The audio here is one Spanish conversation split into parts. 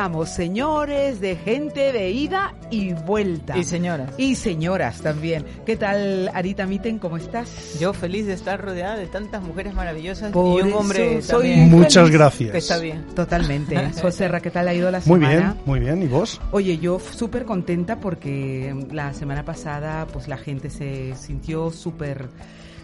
Señores de gente de ida y vuelta. Y señoras. Y señoras también. ¿Qué tal, Arita Miten? ¿Cómo estás? Yo feliz de estar rodeada de tantas mujeres maravillosas Por y un hombre soy también Muchas feliz. gracias. está bien. Totalmente. Soserra, ¿qué tal ha ido la Muy semana? bien, muy bien. ¿Y vos? Oye, yo súper contenta porque la semana pasada pues la gente se sintió súper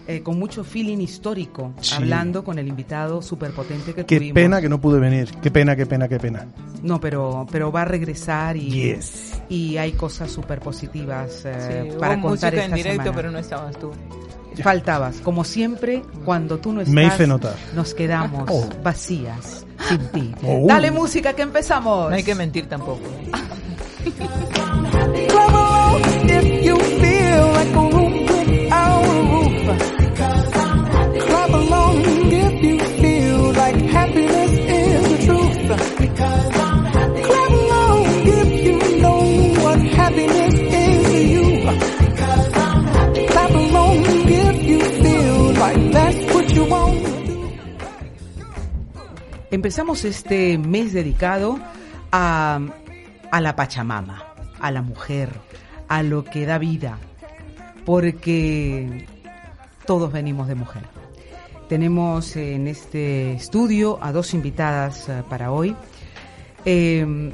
eh, con mucho feeling histórico Sí. hablando con el invitado súper potente que Qué tuvimos. pena que no pude venir. Qué pena, qué pena, qué pena. No, pero pero va a regresar y Yes. y hay cosas súper positivas eh, Sí, para hubo contar música esta en directo, semana. pero no estabas tú. Faltabas, como siempre, cuando tú no estás, Me hice notar. nos quedamos Oh. vacías sin ti. Oh. Dale música que empezamos. No hay que mentir tampoco. Empezamos este mes dedicado a, la Pachamama, a la mujer, a lo que da vida, porque todos venimos de mujer. Tenemos en este estudio a dos invitadas eh, para hoy. Eh,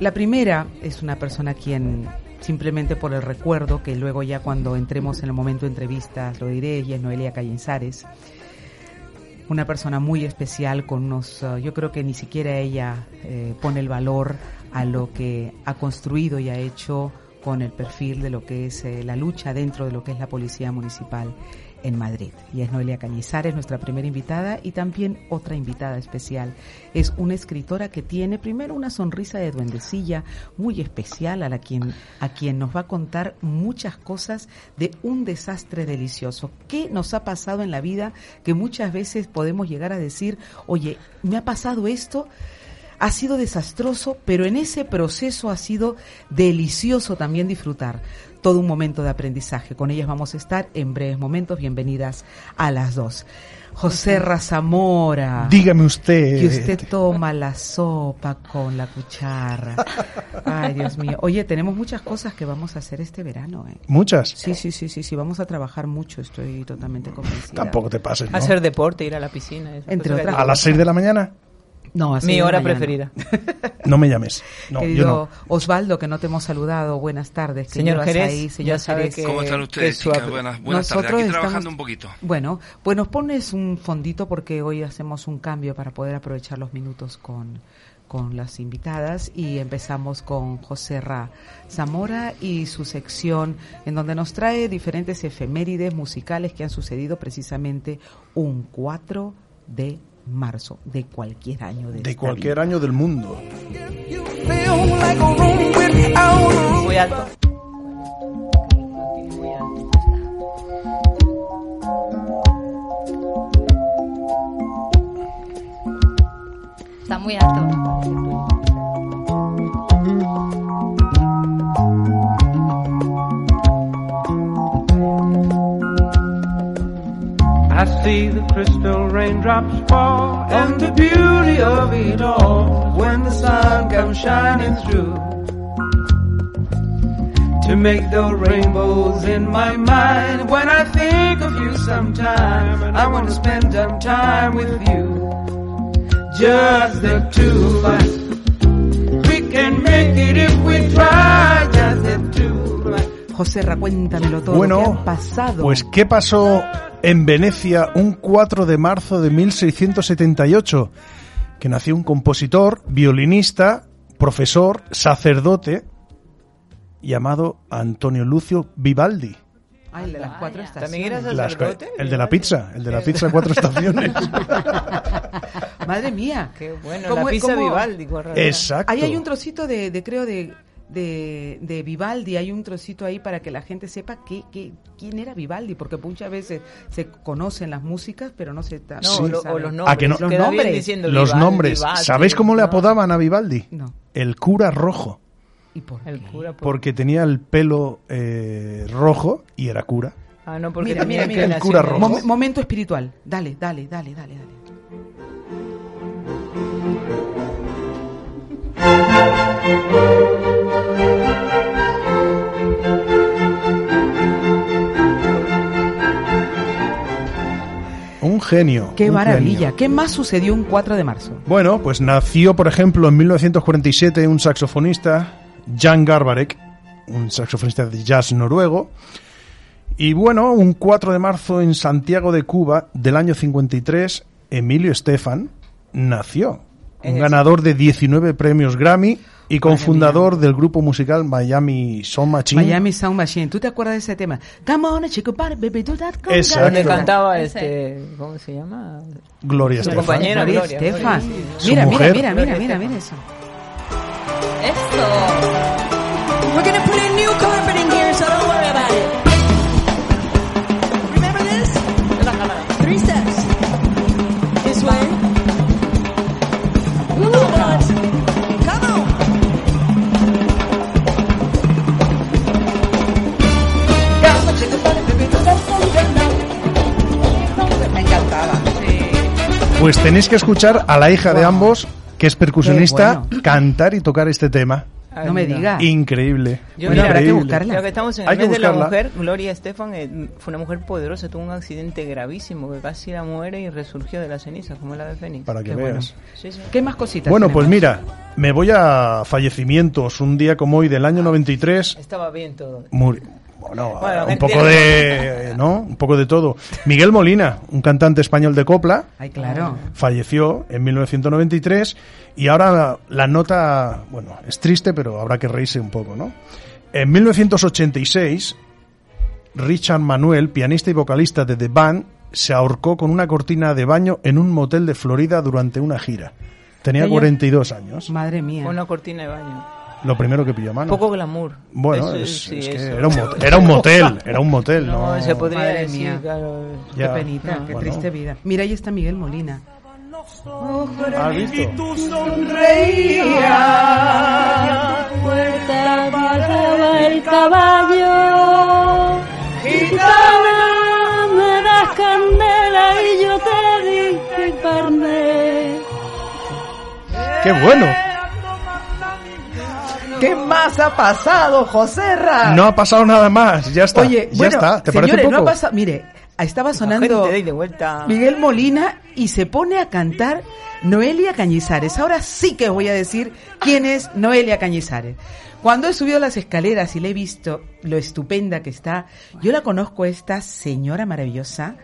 la primera es una persona quien simplemente por el recuerdo, que luego ya cuando entremos en el momento de entrevistas lo diré, y es Noelia Callenzares una persona muy especial con unos, uh, yo creo que ni siquiera ella eh, pone el valor a lo que ha construido y ha hecho con el perfil de lo que es eh, la lucha dentro de lo que es la policía municipal en Madrid. Y es Noelia Cañizares, nuestra primera invitada, y también otra invitada especial. Es una escritora que tiene primero una sonrisa de duendecilla muy especial a la quien, a quien nos va a contar muchas cosas de un desastre delicioso. ¿Qué nos ha pasado en la vida que muchas veces podemos llegar a decir, oye, me ha pasado esto? Ha sido desastroso, pero en ese proceso ha sido delicioso también disfrutar todo un momento de aprendizaje. Con ellas vamos a estar en breves momentos. Bienvenidas a las dos. José Razamora. Dígame usted. Que usted toma la sopa con la cuchara. Ay, Dios mío. Oye, tenemos muchas cosas que vamos a hacer este verano. ¿eh? Muchas. Sí, sí, sí, sí, sí. Vamos a trabajar mucho. Estoy totalmente convencida. Tampoco te pases, ¿no? Hacer deporte, ir a la piscina. Entre otras A las 6 de la mañana, No, así Mi hora mañana. preferida. no me llames. No, Querido yo no. Osvaldo, que no te hemos saludado, buenas tardes. ¿Qué Señor Jerez, ahí, ya señor Jerez? que- ¿Cómo están ustedes, chicas? Buenas, buenas Nosotros tardes. Aquí estamos- trabajando un poquito. Bueno, pues nos pones un fondito porque hoy hacemos un cambio para poder aprovechar los minutos con, con las invitadas y empezamos con José Ra Zamora y su sección en donde nos trae diferentes efemérides musicales que han sucedido precisamente un 4 de marzo de cualquier año de, De cualquier vida. año del mundo. Muy alto. Está muy alto. I see the crystal raindrops fall, and the beauty of it all when the sun comes shining through. to make those rainbows in my mind. When I think of you sometime, I want to spend some time with you. Just the two of us. We can make it if we try. Just the two of us. José cuéntamelo todo. Bueno, ¿Qué ha pasado? Pues, ¿qué pasó en Venecia un 4 de marzo de 1678? Que nació un compositor, violinista, profesor, sacerdote, llamado Antonio Lucio Vivaldi. Ay, el de las cuatro estaciones. ¿También sacerdote? el de la pizza, el de la pizza cuatro estaciones. Madre mía. Qué bueno, ¿Cómo- la pizza cómo- Vivaldi. Exacto. Ahí hay un trocito de, de creo, de, de, de Vivaldi, hay un trocito ahí para que la gente sepa que, que- quién era Vivaldi, porque muchas veces se conocen las músicas, pero no se, No, o, lo- sabe. o los ¿A nombres. que no? Los nombres. diciendo Los Vivaldi, nombres. Vivaldi, ¿Sabéis cómo le apodaban a Vivaldi? No. El cura rojo. ¿Y por El qué? cura. por- Porque tenía el pelo eh, rojo y era cura. Ah, no, porque Mira, tenía mira, mira. El cura rojo. Mom- momento espiritual. Dale, dale, dale, dale, dale. Un genio. Qué un maravilla. genio. ¿Qué más sucedió un 4 de marzo? Bueno, pues nació, por ejemplo, en 1947 un saxofonista, Jan Garbarek, un saxofonista de jazz noruego. Y bueno, un 4 de marzo en Santiago de Cuba del año 53, Emilio Estefan nació. Un ganador de 19 premios Grammy y cofundador del grupo musical Miami Sound Machine. Miami Sound Machine. ¿Tú te acuerdas de ese tema? Come on, chico, party, baby, do that conga. Exacto. Donde cantaba Ese. este, ¿cómo se llama? Gloria Su Estefan. compañera. Gloria Gloria, Estefan. Mira, mira, mira, mira, mira, Estefan. mira eso. Esto. Pues tenéis que escuchar a la hija de ambos, que es percusionista, bueno. cantar y tocar este tema. No me Ay, digas. Increíble. Yo, Bueno, mira, habrá que Increíble. buscarla. Que estamos en Hay el que mes de la buscarla. mujer, Gloria Estefan eh, fue una mujer poderosa, tuvo un accidente gravísimo que casi la muere y resurgió de las cenizas, como la de Fénix. Para que Qué bueno. veas. Sí, sí. ¿Qué más cositas? Bueno, pues mira, me voy a fallecimientos. Un día como hoy del año 93, Estaba bien todo. muri- bueno, Bueno, un poco de, ¿no? Un poco de todo. Miguel Molina, un cantante español de copla, Ay, claro. falleció en 1993 y ahora la, la nota, bueno, es triste, pero habrá que reírse un poco, ¿no? En 1986, Richard Manuel, pianista y vocalista de The Band, se ahorcó con una cortina de baño en un motel de Florida durante una gira. Tenía Tenía- 42 años. Madre mía. Una cortina de baño. Lo primero que pilló a mano. Poco glamour. Bueno, Eso, es, sí, es que era un, motel, era un motel, era un motel, ¿no? No, se podría Madre decir, mía. claro. Ya. Qué penita, No. qué Bueno. triste vida. Mira, ahí está Miguel Molina. ¿Has visto? Puerta pasaba el caballo. Gitana, me das candela y yo te carne. ¡Qué bueno! ¿Qué más ha pasado, José Ra? No ha pasado nada más, ya está. Oye, ya bueno, está. ¿Te señores, parece poco? no ha pasado. Mire, estaba sonando gente de ahí de vuelta. Miguel Molina y se pone a cantar Noelia Cañizares. Ahora sí que os voy a decir quién es Noelia Cañizares. Cuando he subido las escaleras y le he visto lo estupenda que está, yo la conozco a esta señora maravillosa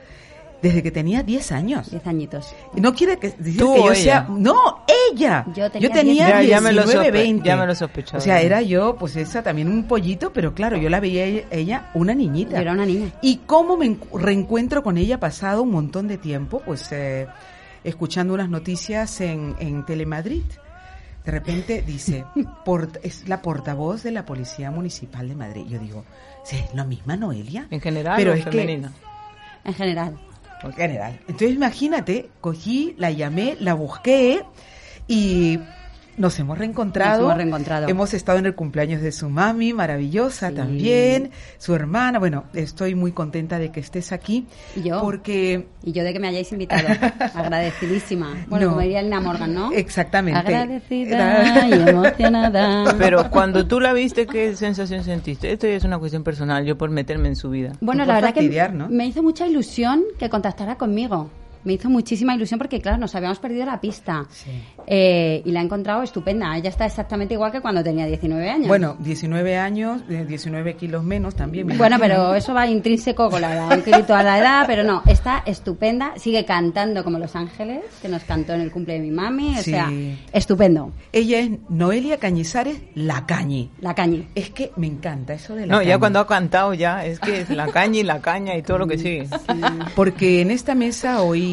desde que tenía 10 años. Diez añitos. No quiere que, decir ¿Tú que o yo ella? sea... No, ella. Yo tenía tenía 10. Ya- ya me lo 19, sospe- 20. ya me lo sospechaba. O sea, era yo, pues esa también un pollito, pero claro, yo la veía ella, ella una niñita. Yo era una niña. Y cómo me encu- reencuentro con ella pasado un montón de tiempo, pues eh, escuchando unas noticias en, en Telemadrid. De repente dice, port- es la portavoz de la Policía Municipal de Madrid. Yo digo, ¿sí, ¿es la misma Noelia? En general Pero o es que- femenina. En general. En general. Entonces imagínate, cogí, la llamé, la busqué y Nos hemos reencontrado. Nos hemos reencontrado. Hemos estado en el cumpleaños de su mami, maravillosa Sí. también, su hermana. Bueno, estoy muy contenta de que estés aquí. Y yo. Porque Y yo de que me hayáis invitado. Agradecidísima. Bueno, No. como diría Lina Morgan, ¿no? Exactamente. Agradecida y emocionada. Pero cuando tú la viste, ¿qué sensación sentiste? Esto ya es una cuestión personal, yo por meterme en su vida. Bueno, la verdad que ¿no? me hizo mucha ilusión que contactara conmigo. Me hizo muchísima ilusión porque, claro, nos habíamos perdido la pista. Sí. Eh, y la he encontrado estupenda. Ella está exactamente igual que cuando tenía 19 años. Bueno, 19 años, eh, 19 kilos menos también. me Bueno, imagino. pero eso va intrínseco con la edad, un kilito a la edad, pero no, está estupenda, sigue cantando como Los Ángeles, que nos cantó en el cumple de mi mami, o Sí. sea, estupendo, Ella es Noelia Cañizares La Cañi. la cañi. Es que me encanta eso de la No, ya cañi. cuando ha cantado ya, es que es la caña y la caña y todo lo que sigue. Porque en esta mesa hoy,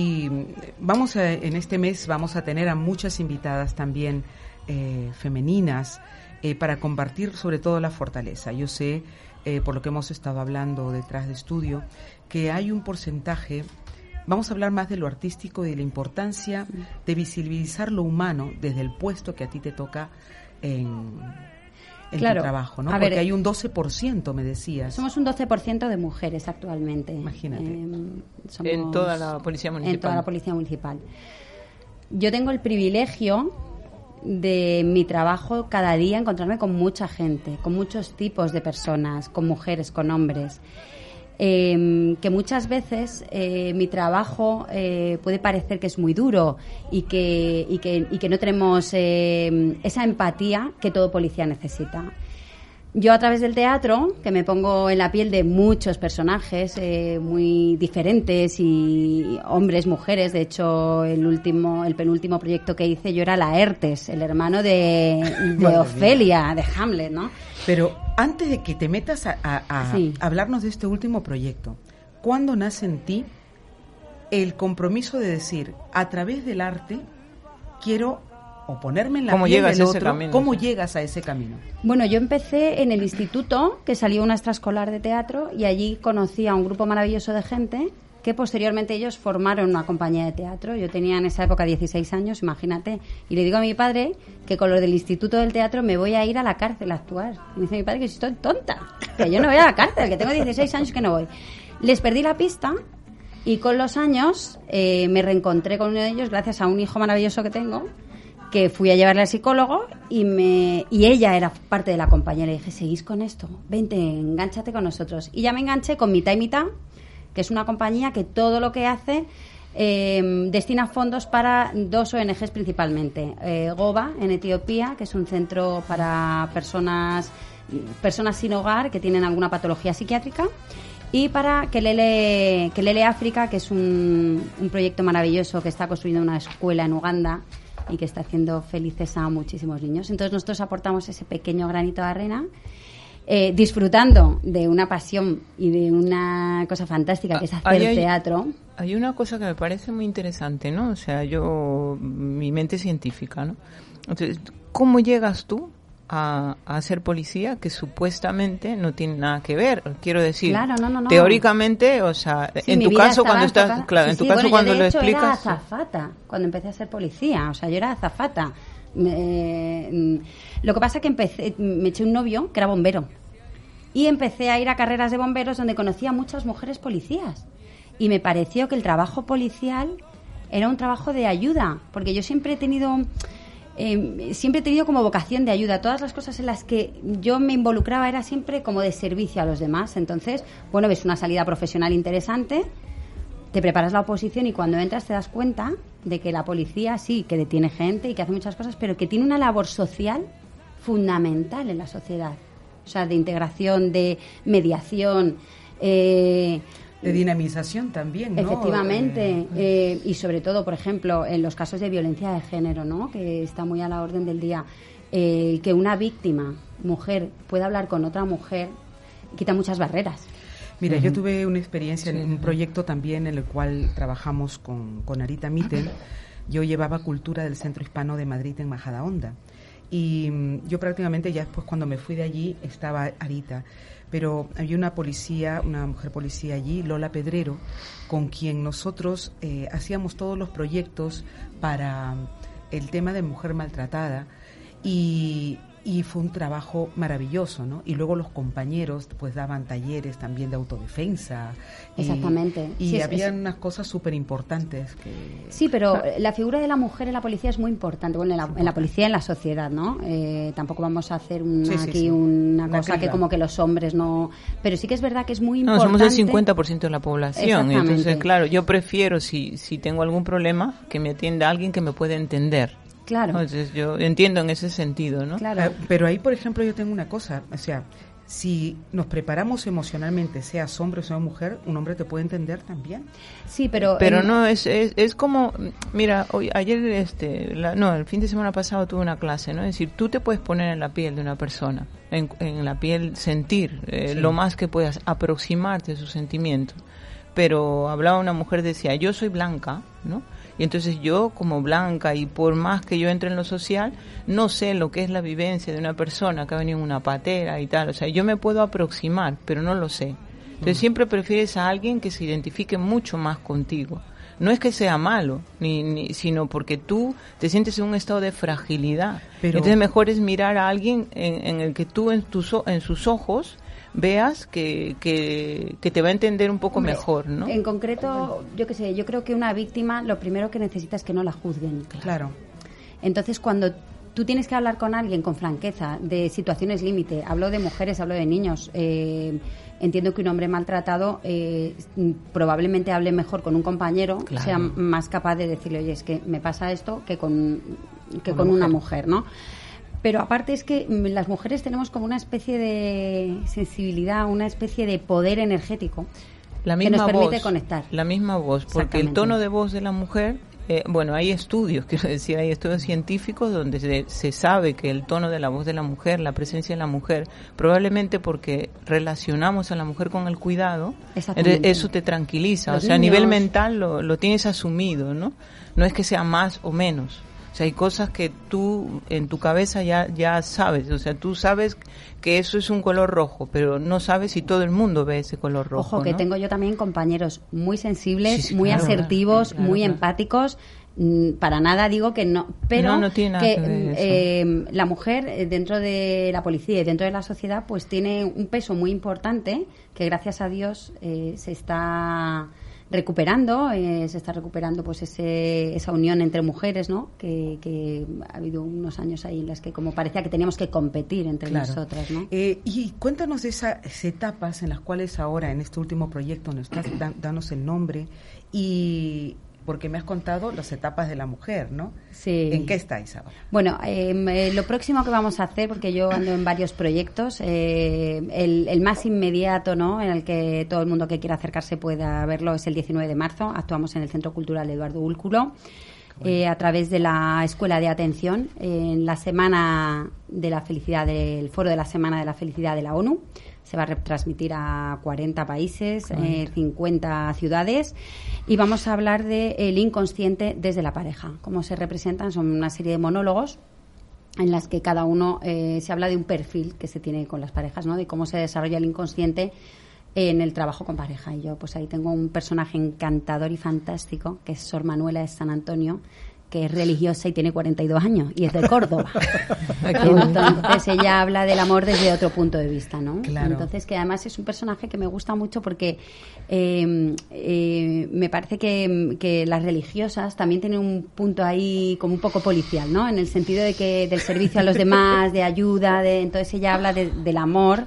vamos a, en este mes vamos a tener a muchas invitadas también eh, femeninas eh, para compartir sobre todo la fortaleza. Yo sé, eh, por lo que hemos estado hablando detrás de estudio, que hay un porcentaje, vamos a hablar más de lo artístico y de la importancia de visibilizar lo humano desde el puesto que a ti te toca en, en Claro. tu trabajo, ¿no? A Porque ver, hay un 12%, me decías. Somos un 12% de mujeres actualmente. Imagínate. Eh, somos- En toda la policía En toda municipal. la policía municipal. Yo tengo el privilegio de mi trabajo cada día encontrarme con mucha gente, con muchos tipos de personas, con mujeres, con hombres. Eh, que muchas veces eh, mi trabajo eh, puede parecer que es muy duro y que, y que, y que no tenemos eh, esa empatía que todo policía necesita. Yo a través del teatro, que me pongo en la piel de muchos personajes eh, muy diferentes y hombres, mujeres, de hecho el último, el penúltimo proyecto que hice yo era Laertes, el hermano de, de. Ofelia, de Hamlet, ¿no? Pero antes de que te metas a, a- a Sí. hablarnos de este último proyecto, ¿cuándo nace en ti el compromiso de decir, a través del arte, quiero o ponerme en la ¿Cómo piel llegas del a ese otro? camino? ¿Cómo Sí. llegas a ese camino? Bueno, yo empecé en el instituto, que salió una extraescolar de teatro, y allí conocí a un grupo maravilloso de gente que posteriormente ellos formaron una compañía de teatro. Yo tenía en esa época 16 años, imagínate, y le digo a mi padre que con lo del instituto del teatro me voy a ir a la cárcel a actuar. Y me dice mi padre que si estoy tonta, que yo no voy a la cárcel, que tengo 16 años que no voy. Les perdí la pista y con los años eh, me reencontré con uno de ellos gracias a un hijo maravilloso que tengo que fui a llevarle al psicólogo y me y ella era parte de la compañía. Le dije, ¿seguís con esto? Vente, engánchate con nosotros. Y ya me enganché con Mitad y Mitad, que es una compañía que todo lo que hace eh, destina fondos para dos ONGs principalmente. Eh, GOBA, en Etiopía, que es un centro para personas, personas sin hogar que tienen alguna patología psiquiátrica. Y para Kelele, Kelele África, que es un proyecto maravilloso que está construyendo una escuela en Uganda y que está haciendo felices a muchísimos niños. Entonces nosotros aportamos ese pequeño granito de arena, eh, disfrutando de una pasión y de una cosa fantástica que es hacer hay- teatro. Hay una cosa que me parece muy interesante, ¿no? O sea, yo, mi mente es científica, ¿no? Entonces, ¿cómo llegas tú a, a ser policía que supuestamente no tiene nada que ver? Quiero decir, Claro, no, no, no. teóricamente, o sea, Sí, en tu caso cuando estás, enfocada- claro, Sí, en tu sí, caso bueno, yo cuando de lo hecho Era explicas, azafata cuando empecé a ser policía, o sea, yo era azafata. Mm, lo que pasa es que empecé, me eché un novio que era bombero y empecé a ir a carreras de bomberos donde conocía a muchas mujeres policías y me pareció que el trabajo policial era un trabajo de ayuda, porque yo siempre he tenido eh, siempre he tenido como vocación de ayuda. Todas las cosas en las que yo me involucraba era siempre como de servicio a los demás. Entonces, bueno, ves una salida profesional interesante, te preparas la oposición y cuando entras te das cuenta de que la policía sí, que detiene gente y que hace muchas cosas, pero que tiene una labor social fundamental en la sociedad. O sea, de integración, de mediación. Eh, De dinamización también, ¿no? Efectivamente, Eh, eh, y sobre todo, por ejemplo, en los casos de violencia de género, ¿no? que está muy a la orden del día, eh, que una víctima, mujer, pueda hablar con otra mujer, quita muchas barreras. Mira, yo tuve una experiencia en un proyecto también en el cual trabajamos con, con Arita Mitten. Yo llevaba cultura del Centro Hispano de Madrid en Majadahonda. Y mm, yo prácticamente ya después cuando me fui de allí estaba Arita. Pero había una policía, una mujer policía allí, Lola Pedrero, con quien nosotros eh, hacíamos todos los proyectos para el tema de mujer maltratada. y, y fue un trabajo maravilloso, ¿no? Y luego los compañeros pues daban talleres también de autodefensa. y- Exactamente. Y, Sí, es- había unas cosas súper importantes que... Sí, pero la figura de la mujer en la policía es muy importante. Bueno, en la, en la policía y en la sociedad, ¿no? Eh, tampoco vamos a hacer una, Sí, sí, aquí sí. una Una cosa que como que los hombres no... Pero sí que es verdad que es muy No, importante... somos el 50% de la población. Exactamente. Entonces, claro, yo prefiero, si, si tengo algún problema, que me atienda alguien que me pueda entender. Claro. Entonces, yo entiendo en ese sentido, ¿no? Claro. Eh, Pero ahí, por ejemplo, yo tengo una cosa, o sea, si nos preparamos emocionalmente, seas hombre o seas mujer, un hombre te puede entender también. Sí, pero... Pero no, es, es, es como, mira, hoy, ayer, este, la- no, el fin de semana pasado tuve una clase, ¿no? Es decir, tú te puedes poner en la piel de una persona, en, en la piel sentir eh, Sí. lo más que puedas, aproximarte a sus sentimientos. Pero hablaba una mujer, decía, yo soy blanca, ¿no? Y entonces yo, como blanca, y por más que yo entre en lo social, no sé lo que es la vivencia de una persona que ha venido en una patera y tal. O sea, yo me puedo aproximar, pero no lo sé. Entonces siempre prefieres a alguien que se identifique mucho más contigo. No es que sea malo, ni, ni- sino porque tú te sientes en un estado de fragilidad. Pero- Entonces mejor es mirar a alguien en, en el que tú en, tus, en sus ojos veas que, que, que te va a entender un poco Hombre, mejor, ¿no? En concreto, yo qué sé, yo creo que una víctima lo primero que necesita es que no la juzguen. Claro. Entonces, cuando tú tienes que hablar con alguien con franqueza de situaciones límite, hablo de mujeres, hablo de niños, eh, entiendo que un hombre maltratado eh, probablemente hable mejor con un compañero, Claro. sea más capaz de decirle, oye, es que me pasa esto que con, que Una con una mujer. mujer, ¿no? Pero aparte es que las mujeres tenemos como una especie de sensibilidad, una especie de poder energético la que nos permite voz, conectar. La misma voz, porque el tono de voz de la mujer, eh, bueno, hay estudios, quiero decir, hay estudios científicos donde se, se sabe que el tono de la voz de la mujer, la presencia de la mujer, probablemente porque relacionamos a la mujer con el cuidado, eso te tranquiliza, Los o sea, a nivel mental lo, lo tienes asumido, ¿no? No es que sea más o menos. Sea, hay cosas que tú en tu cabeza ya, ya sabes. O sea, tú sabes que eso es un color rojo, pero no sabes si todo el mundo ve ese color rojo. Ojo, que ¿no? tengo yo también compañeros muy sensibles, Sí, sí, muy claro, asertivos, claro, muy claro. empáticos. Mm, Para nada digo que no, pero No, no tiene nada que ver mm, eh, la mujer eh, dentro de la policía y dentro de la sociedad pues tiene un peso muy importante que gracias a Dios eh, se está recuperando, eh, se está recuperando pues ese, esa unión entre mujeres, ¿no? Que, que ha habido unos años ahí en las que como parecía que teníamos que competir entre Claro. nosotras, ¿no? Eh, y cuéntanos de esas etapas en las cuales ahora, en este último proyecto, nos estás dan- danos el nombre y porque me has contado las etapas de la mujer, ¿no? Sí. ¿En qué estáis ahora? Bueno, em, eh, lo próximo que vamos a hacer, porque yo ando en varios proyectos, eh, el, el más inmediato, ¿no? En el que todo el mundo que quiera acercarse pueda verlo es el 19 de marzo. Actuamos en el Centro Cultural Eduardo Úlculo. eh, a través de la Escuela de Atención en la Semana de la Felicidad, del Foro de la Semana de la Felicidad de la ONU. Se va a retransmitir a 40 países, eh, 50 ciudades y vamos a hablar de el inconsciente desde la pareja. Cómo se representan, son una serie de monólogos en las que cada uno eh, se habla de un perfil que se tiene con las parejas, ¿no? De cómo se desarrolla el inconsciente en el trabajo con pareja. Y yo, pues ahí tengo un personaje encantador y fantástico, que es Sor Manuela de San Antonio, que es religiosa y tiene 42 años y es de Córdoba. Entonces ella habla del amor desde otro punto de vista, ¿no? Claro. Entonces que además es un personaje que me gusta mucho porque eh, eh, me parece que, que las religiosas también tienen un punto ahí como un poco policial, ¿no? En el sentido de que del servicio a los demás, de ayuda, de entonces ella habla de- del amor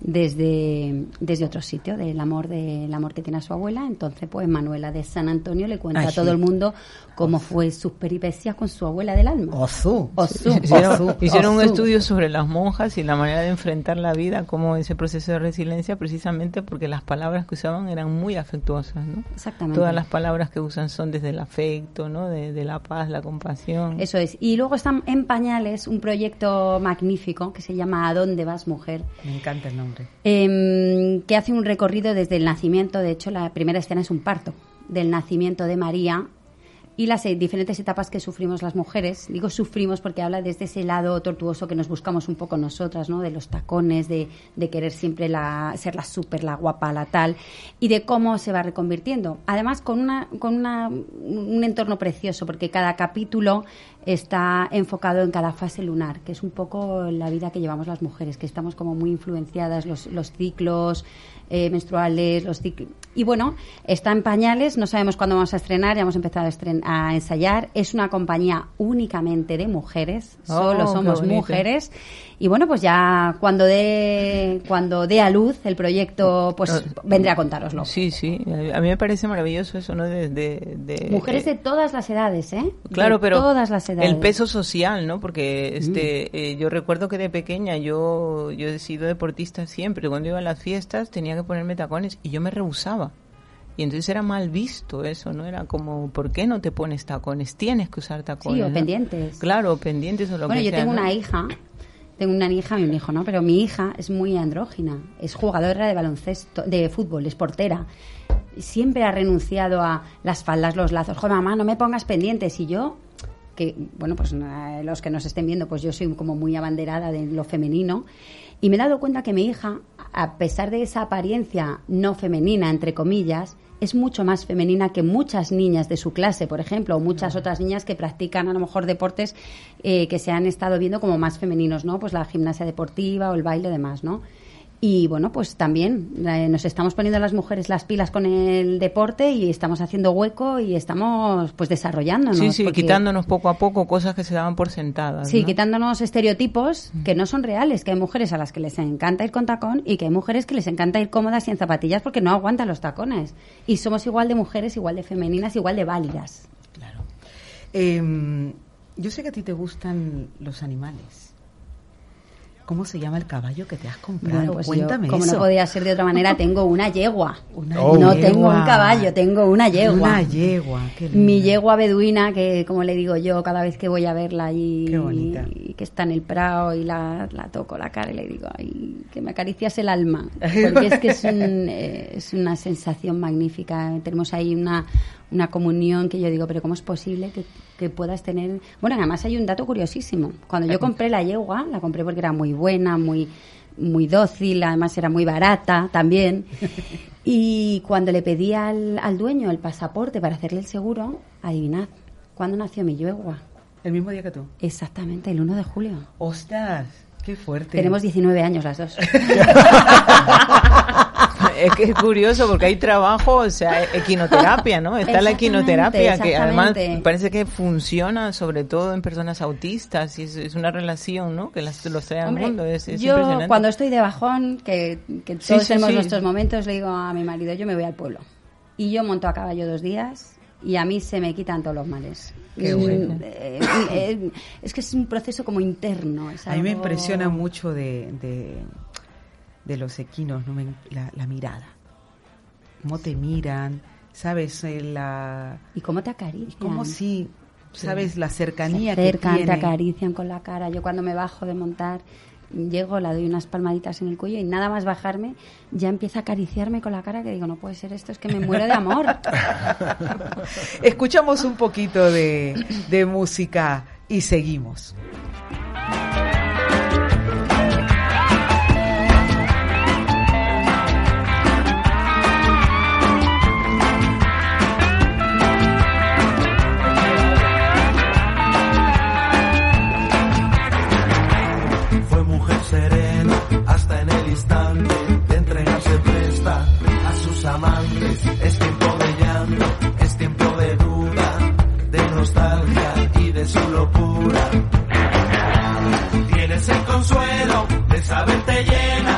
desde, desde otro sitio, del amor del amor que tiene a su abuela. Entonces, pues Manuela de San Antonio le cuenta Ay, a todo sí. el mundo cómo fue sus peripecias con su abuela del alma. Ozu. Ozu, Hicieron, Ozu, hicieron un estudio sobre las monjas y la manera de enfrentar la vida, como ese proceso de resiliencia, precisamente porque las palabras que usaban eran muy afectuosas, ¿no? Exactamente. Todas las palabras que usan son desde el afecto, ¿no? De, de la paz, la compasión. Eso es. Y luego están en pañales un proyecto magnífico que se llama ¿A dónde vas, mujer? Me encanta el nombre. Em, que hace un recorrido desde el nacimiento. De hecho, la primera escena es un parto del nacimiento de María y las eh, diferentes etapas que sufrimos las mujeres. Digo sufrimos porque habla desde ese lado tortuoso que nos buscamos un poco nosotras, ¿no? De los tacones, de, de querer siempre la, ser la súper, la guapa, la tal, y de cómo se va reconvirtiendo. Además, con, una, con una, un entorno precioso, porque cada capítulo está enfocado en cada fase lunar, que es un poco la vida que llevamos las mujeres, que estamos como muy influenciadas, los, los ciclos eh, menstruales, los ciclos... Y bueno, está en pañales, no sabemos cuándo vamos a estrenar, ya hemos empezado a, estren- a ensayar. Es una compañía únicamente de mujeres, Oh, solo somos mujeres. Y bueno, pues ya cuando dé, cuando dé a luz el proyecto, pues vendré a contároslo. Sí, sí. A mí me parece maravilloso eso, ¿no? De, de- de- Mujeres de eh, todas las edades, ¿eh? Claro, De pero todas las edades. el peso social, ¿no? Porque este, eh, yo recuerdo que de pequeña yo, yo he sido deportista siempre. Cuando iba a las fiestas tenía que ponerme tacones y yo me rehusaba. Y entonces era mal visto eso, ¿no? Era como, ¿por qué no te pones tacones? Tienes que usar tacones. Sí, o ¿no? pendientes. Claro, pendientes o lo Bueno, que yo sea, tengo ¿no? una hija, tengo una hija y un hijo, ¿no? Pero mi hija es muy andrógina, es jugadora de baloncesto, de fútbol, es portera. Siempre ha renunciado a las faldas, los lazos. Joder, mamá, no me pongas pendientes. Y yo, que, bueno, pues eh, los que nos estén viendo, pues yo soy como muy abanderada de lo femenino. Y me he dado cuenta que mi hija, a pesar de esa apariencia no femenina, entre comillas, es mucho más femenina que muchas niñas de su clase, por ejemplo, o muchas otras niñas que practican a lo mejor deportes eh, que se han estado viendo como más femeninos, ¿no? Pues la gimnasia deportiva o el baile y demás, ¿no? Y bueno, pues también eh, nos estamos poniendo las mujeres las pilas con el deporte y estamos haciendo hueco y estamos pues desarrollándonos. Sí, sí, porque- quitándonos poco a poco cosas que se daban por sentadas. Sí, ¿no? quitándonos estereotipos que no son reales, que hay mujeres a las que les encanta ir con tacón y que hay mujeres que les encanta ir cómodas y en zapatillas porque no aguantan los tacones. Y somos igual de mujeres, igual de femeninas, igual de válidas. Em, yo sé que a ti te gustan los animales. ¿Cómo se llama el caballo que te has comprado? Bueno, pues yo, Cuéntame como eso. no podía ser de otra manera, tengo una yegua. Una Oh. No yegua. tengo un caballo, tengo una yegua. Una yegua, qué linda. Mi yegua beduina, que como le digo yo cada vez que voy a verla allí, y que está en el prado y la, la toco la cara y le digo, ay, que me acaricias el alma. Porque es que es, un, eh, es una sensación magnífica. Tenemos ahí una, una comunión que yo digo, pero ¿cómo es posible que, que puedas tener...? Bueno, además hay un dato curiosísimo. Cuando yo compré la yegua, la compré porque era muy buena, muy muy dócil, además era muy barata también. Y cuando le pedí al, al dueño el pasaporte para hacerle el seguro, adivinad, ¿cuándo nació mi yegua? El mismo día que tú. Exactamente, el 1 de julio. Ostras, qué fuerte. Tenemos 19 años las dos. Es que es curioso porque hay trabajo, o sea, equinoterapia, ¿no? Está la equinoterapia que además parece que funciona sobre todo en personas autistas y es, es una relación, ¿no? Que las, los trae al mundo. Es, es yo impresionante. cuando estoy de bajón, que, que todos sí, tenemos sí. nuestros momentos, le digo a mi marido, yo me voy al pueblo. Y yo monto a caballo dos días y a mí se me quitan todos los males. Qué bueno. eh, eh, es que es un proceso como interno. es A mí me impresiona mucho de, de, de los equinos, ¿no? Me- la, la mirada. Cómo te miran, ¿sabes? Eh, la, ¿Y cómo te acarician? cómo sí, ¿sabes? La Se cercanía que acercan, te tiene. acarician con la cara. Yo cuando me bajo de montar, llego, le doy unas palmaditas en el cuello y nada más bajarme, ya empieza a acariciarme con la cara que digo, no puede ser esto, es que me muero de amor. Escuchamos un poquito de, de música y seguimos. Llena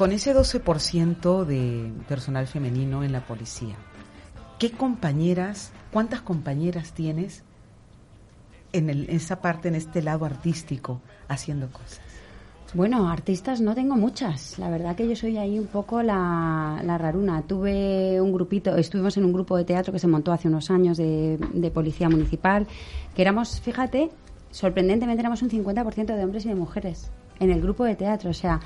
con ese 12% de personal femenino en la policía, ¿qué compañeras, cuántas compañeras tienes en el- esa parte, en este lado artístico, haciendo cosas? Bueno, artistas no tengo muchas. La verdad que yo soy ahí un poco la, la raruna. Tuve un grupito, estuvimos en un grupo de teatro que se montó hace unos años de, de policía municipal, que éramos, fíjate, sorprendentemente éramos un 50% de hombres y de mujeres en el grupo de teatro. O sea,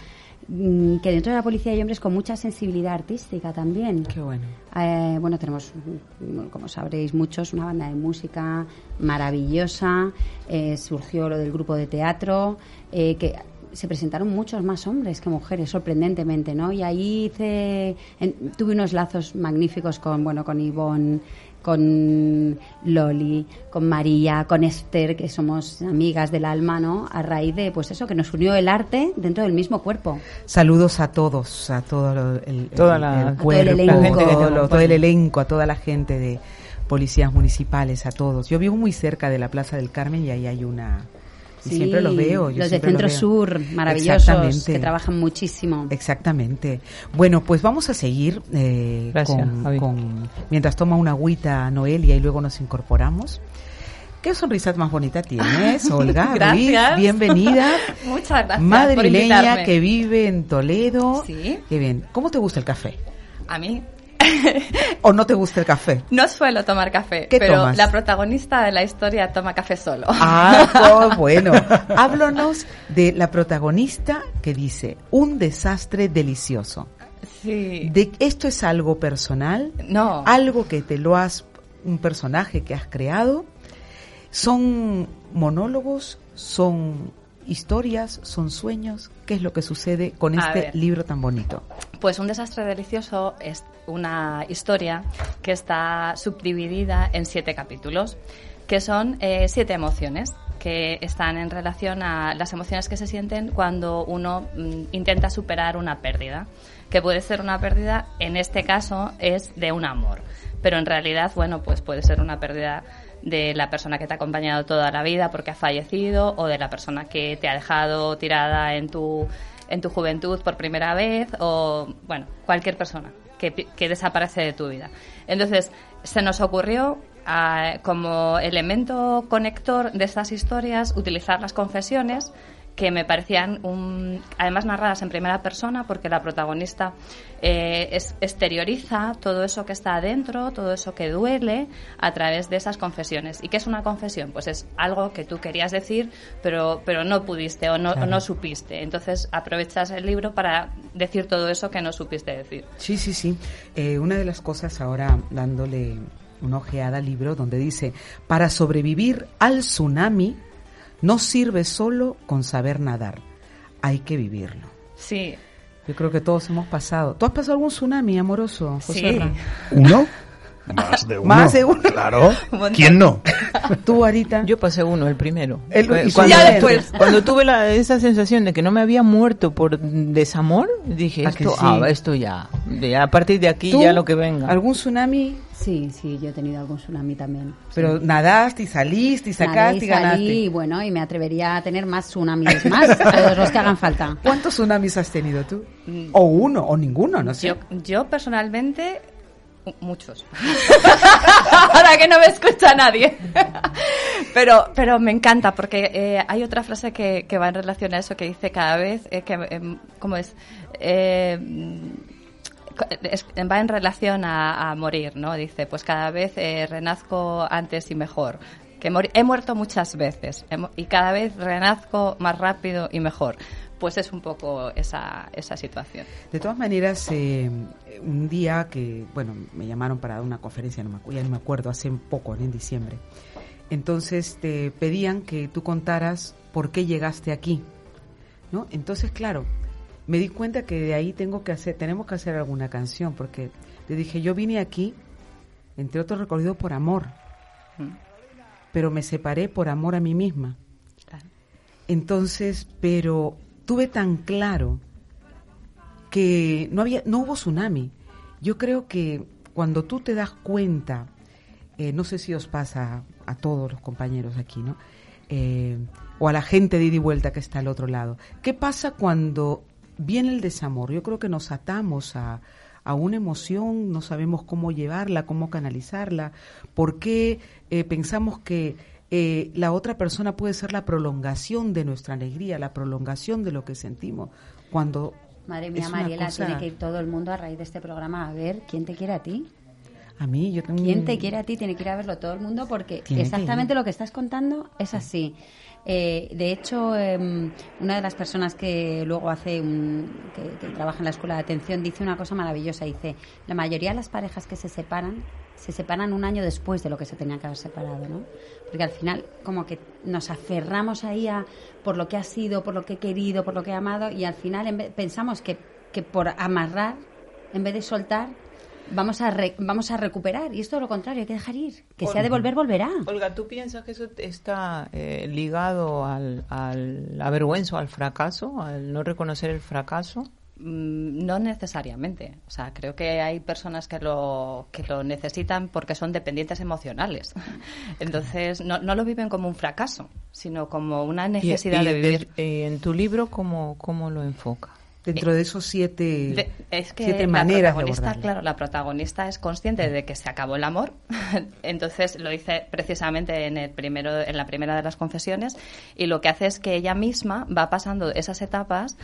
mm, que dentro de la policía hay hombres con mucha sensibilidad artística también. Qué bueno. Eh, bueno, tenemos, mm, como sabréis muchos, una banda de música maravillosa. eh, surgió lo del grupo de teatro, eh, que se presentaron muchos más hombres que mujeres, sorprendentemente, ¿no? Y ahí hice, en- tuve unos lazos magníficos con, bueno, con Ivonne, con Loli, con María, con Esther, que somos amigas del alma, ¿no? A raíz de, pues eso, que nos unió el arte dentro del mismo cuerpo. Saludos a todos, a todo el, Toda la- el A todo el cuerpo, elenco. La gente te todo, el elenco, a toda la gente de policías municipales, a todos. Yo vivo muy cerca de la Plaza del Carmen y ahí hay una... y Sí, siempre los veo. yo Los de Centro. Sur, maravillosos, Exactamente. que trabajan muchísimo. Exactamente. Bueno, pues vamos a seguir eh, Gracias, con, mientras toma una agüita Noelia y luego nos incorporamos. ¿Qué sonrisa más bonita tienes, Olga? Ruiz? Gracias. Bienvenida. Muchas gracias por Madrileña invitarme. que vive en Toledo. Sí. Qué bien. ¿Cómo te gusta el café? A mí ¿O no te gusta el café? no suelo tomar café, ¿Qué pero tomas? la protagonista de la historia toma café solo. Ah, oh, bueno. Háblanos de la protagonista que dice, un desastre delicioso. Sí. De, ¿Esto es algo personal? No. ¿Algo que te lo has, un personaje que has creado? ¿Son monólogos? ¿Son historias? ¿Son sueños? ¿Qué es lo que sucede con A este ver. libro tan bonito? Pues Un desastre delicioso es una historia que está subdividida en siete capítulos, que son eh, siete emociones que están en relación a las emociones que se sienten cuando uno mm, intenta superar una pérdida, que puede ser una pérdida, en este caso es de un amor, pero en realidad, bueno, pues puede ser una pérdida de la persona que te ha acompañado toda la vida porque ha fallecido o de la persona que te ha dejado tirada en tu en tu juventud por primera vez o, bueno, cualquier persona que, desaparece de tu vida. Entonces, se nos ocurrió ah, como elemento conector de estas historias utilizar las confesiones que me parecían un- además narradas en primera persona porque la protagonista eh, es- exterioriza todo eso que está adentro, todo eso que duele a través de esas confesiones. ¿Y qué es una confesión? Pues es algo que tú querías decir pero, pero no pudiste o no, o no supiste. Entonces aprovechas el libro para decir todo eso que no supiste decir. Sí, sí, sí. Eh, una de las cosas ahora dándole una ojeada al libro donde dice, para sobrevivir al tsunami no sirve solo con saber nadar, hay que vivirlo. Sí, Yo creo que todos hemos pasado. ¿Tú has pasado algún tsunami amoroso, José sí. ¿Uno? Más de uno. Más de uno. Claro. ¿Quién no? Tú, Arita. Yo pasé uno, el primero. El- Eh, cuando, ya después. cuando tuve la, esa sensación de que no me había muerto por desamor, dije, ¿A que esto, sí? ah, esto ya, de- a partir de aquí ¿Tú? ya lo que venga. ¿Algún tsunami? Sí, sí, yo he tenido algún tsunami también. Pero nadaste y saliste y Nadé sacaste y y ganaste. salí, y bueno, y me atrevería a tener más tsunamis más, todos los que hagan falta. ¿Cuántos tsunamis has tenido tú? O uno, o ninguno, no sé. Yo, yo personalmente, mu- muchos. Ahora que no me escucha nadie. pero, pero me encanta porque eh, hay otra frase que, que va en relación a eso que dice cada vez, eh, que, em, ¿cómo es? Va en relación a, a morir, ¿no? Dice, pues cada vez eh, renazco antes y mejor. Que he muerto muchas veces y cada vez renazco más rápido y mejor. Pues es un poco esa, esa situación. De todas maneras, eh, un día que, bueno, me llamaron para dar una conferencia, no me, ya no me acuerdo, hace poco, en diciembre. Entonces te pedían que tú contaras por qué llegaste aquí, ¿no? Entonces, claro, me di cuenta que de ahí tengo que hacer, tenemos que hacer alguna canción, porque le dije, yo vine aquí, entre otros recorrido por amor, Mm. pero me separé por amor a mí misma. Claro. Entonces, pero tuve tan claro que no había, no hubo tsunami. Yo creo que cuando tú te das cuenta, eh, no sé si os pasa a todos los compañeros aquí, ¿no? Eh, o a la gente de ida y vuelta que está al otro lado. ¿Qué pasa cuando viene el desamor? Yo creo que nos atamos a, a una emoción, no sabemos cómo llevarla, cómo canalizarla, por qué eh, pensamos que eh, la otra persona puede ser la prolongación de nuestra alegría, la prolongación de lo que sentimos. Cuando Madre mía, Mariela, cosa- tiene que ir todo el mundo a raíz de este programa a ver quién te quiere a ti. A mí, yo tengo ¿Quién un- te quiere a ti? Tiene que ir a verlo todo el mundo porque que exactamente lo que estás contando es así. Eh, de hecho, em, una de las personas que luego hace un, que, que trabaja en la escuela de atención dice una cosa maravillosa. Dice, la mayoría de las parejas que se separan se separan un año después de lo que se tenían que haber separado, ¿no? Porque al final como que nos aferramos ahí a por lo que ha sido, por lo que he querido, por lo que he amado y al final en vez- pensamos que, que por amarrar, en vez de soltar, vamos a re- vamos a recuperar y esto es lo contrario, hay que dejar ir, que sea de volver volverá. Olga, ¿tú piensas que eso está eh, ligado al, al al fracaso, al no reconocer el fracaso? Mm, No necesariamente. O sea, creo que hay personas que lo, que lo necesitan porque son dependientes emocionales. Entonces, no, no lo viven como un fracaso, sino como una necesidad Y- y de vivir. eh, en tu libro, ¿cómo, cómo lo enfoca? Dentro de esos siete, De- es que siete maneras de protagonista, abordarlo. claro, la protagonista es consciente de que se acabó el amor, entonces lo dice precisamente en el primero, en la primera de las confesiones, y lo que hace es que ella misma va pasando esas etapas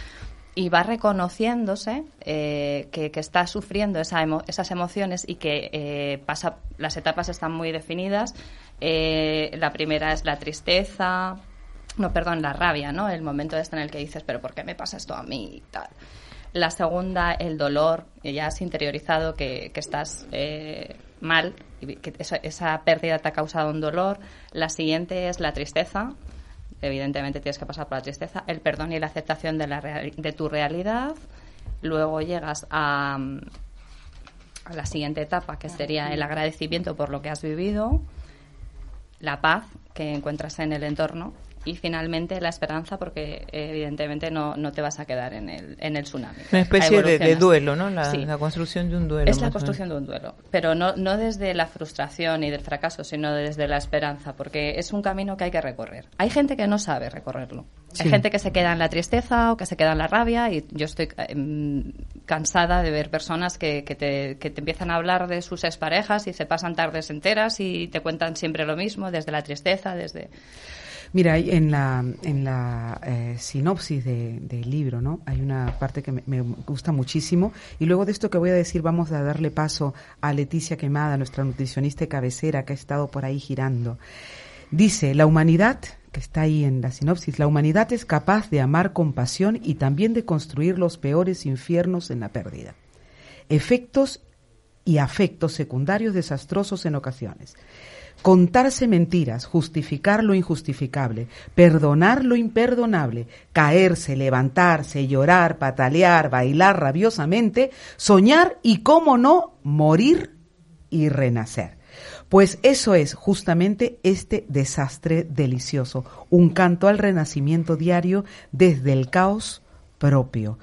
y va reconociéndose eh, que, que está sufriendo esa emo- esas emociones y que eh, pasa, las etapas están muy definidas. Eh, la primera es la tristeza, no, perdón, la rabia, ¿no? El momento este en el que dices, pero ¿por qué me pasa esto a mí? tal. La segunda, el dolor, ya has interiorizado que, que estás eh, mal, que esa, pérdida te ha causado un dolor. La siguiente es la tristeza, evidentemente tienes que pasar por la tristeza, el perdón y la aceptación de, la de tu realidad. Luego llegas a, a la siguiente etapa, que sería el agradecimiento por lo que has vivido, la paz que encuentras en el entorno y finalmente la esperanza porque eh, evidentemente no, no te vas a quedar en el, en el tsunami. Una especie de, duelo, ¿no? La, Sí. la construcción de un duelo. Es la construcción de un duelo, pero no, no desde la frustración y del fracaso, sino desde la esperanza, porque es un camino que hay que recorrer. Hay gente que no sabe recorrerlo. Sí. Hay gente que se queda en la tristeza o que se queda en la rabia y yo estoy em, cansada de ver personas que, que, te, que te empiezan a hablar de sus exparejas y se pasan tardes enteras y te cuentan siempre lo mismo, desde la tristeza, desde... Mira, en la, en la eh, sinopsis de- del libro, ¿no? Hay una parte que me, me gusta muchísimo. Y luego de esto que voy a decir, vamos a darle paso a Leticia Quemada, nuestra nutricionista de cabecera, que ha estado por ahí girando. Dice, la humanidad, que está ahí en la sinopsis, la humanidad es capaz de amar con pasión y también de construir los peores infiernos en la pérdida. Efectos y afectos secundarios desastrosos en ocasiones. Contarse mentiras, justificar lo injustificable, perdonar lo imperdonable, caerse, levantarse, llorar, patalear, bailar rabiosamente, soñar y, cómo no, morir y renacer. Pues eso es justamente este desastre delicioso, un canto al renacimiento diario desde el caos propio.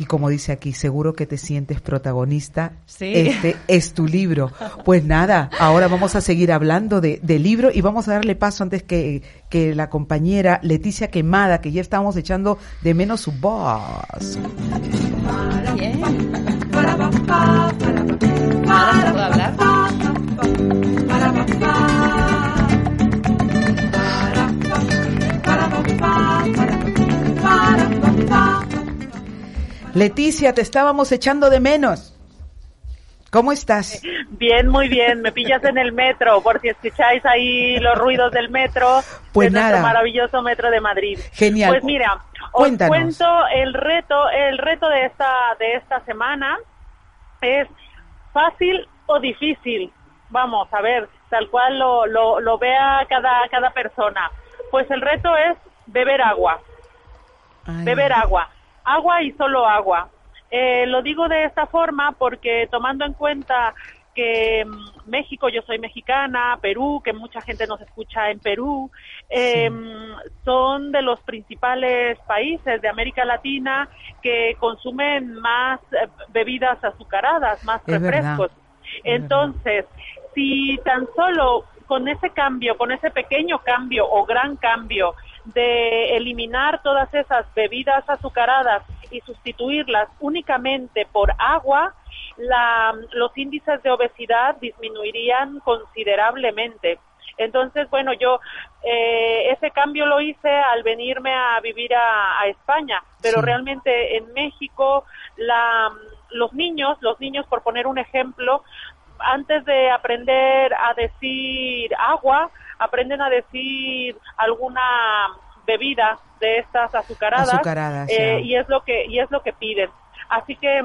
Y como dice aquí, seguro que te sientes protagonista. Sí. Este es tu libro. Pues nada, ahora vamos a seguir hablando de, del libro y vamos a darle paso antes que, que la compañera Leticia Quemada, que ya estábamos echando de menos su voz. Hablar. Leticia, te estábamos echando de menos. ¿Cómo estás? Bien, muy bien. Me pillas en el metro, por si escucháis ahí los ruidos del metro. Pues de nuestro nada. maravilloso metro de Madrid. Genial. Pues mira, os Cuéntanos. cuento el reto, el reto de esta de esta semana es fácil o difícil. Vamos a ver, tal cual lo, lo, lo vea cada cada persona. Pues el reto es beber agua beber agua, agua y solo agua. Eh, lo digo de esta forma porque tomando en cuenta que mm, México, yo soy mexicana, Perú, que mucha gente nos escucha en Perú, eh, son de los principales países de América Latina que consumen más eh, bebidas azucaradas, más Es verdad. refrescos. Entonces, si tan solo con ese cambio, con ese pequeño cambio o gran cambio de eliminar todas esas bebidas azucaradas y sustituirlas únicamente por agua, la- los índices de obesidad disminuirían considerablemente. Entonces, bueno, yo eh, ese cambio lo hice al venirme a vivir a, a España, pero Sí. realmente en México la, los niños, los niños por poner un ejemplo, antes de aprender a decir agua, aprenden a decir alguna bebida de estas azucaradas, Azucaradas, eh, y es lo que y es lo que piden. Así que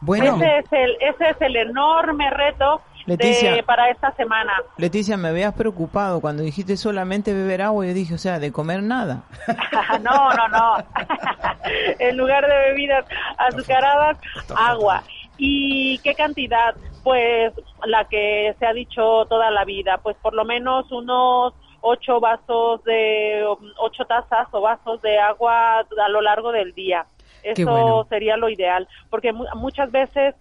Bueno. ese es el ese es el enorme reto de- para esta semana. Leticia, me habías preocupado cuando dijiste solamente beber agua. Yo dije, o sea, de comer nada. no, no, no. en lugar de bebidas azucaradas, agua. ¿Y qué cantidad? Pues la que se ha dicho toda la vida, pues por lo menos unos ocho vasos de, ocho tazas o vasos de agua a lo largo del día. Eso bueno. sería lo ideal, porque mu- muchas veces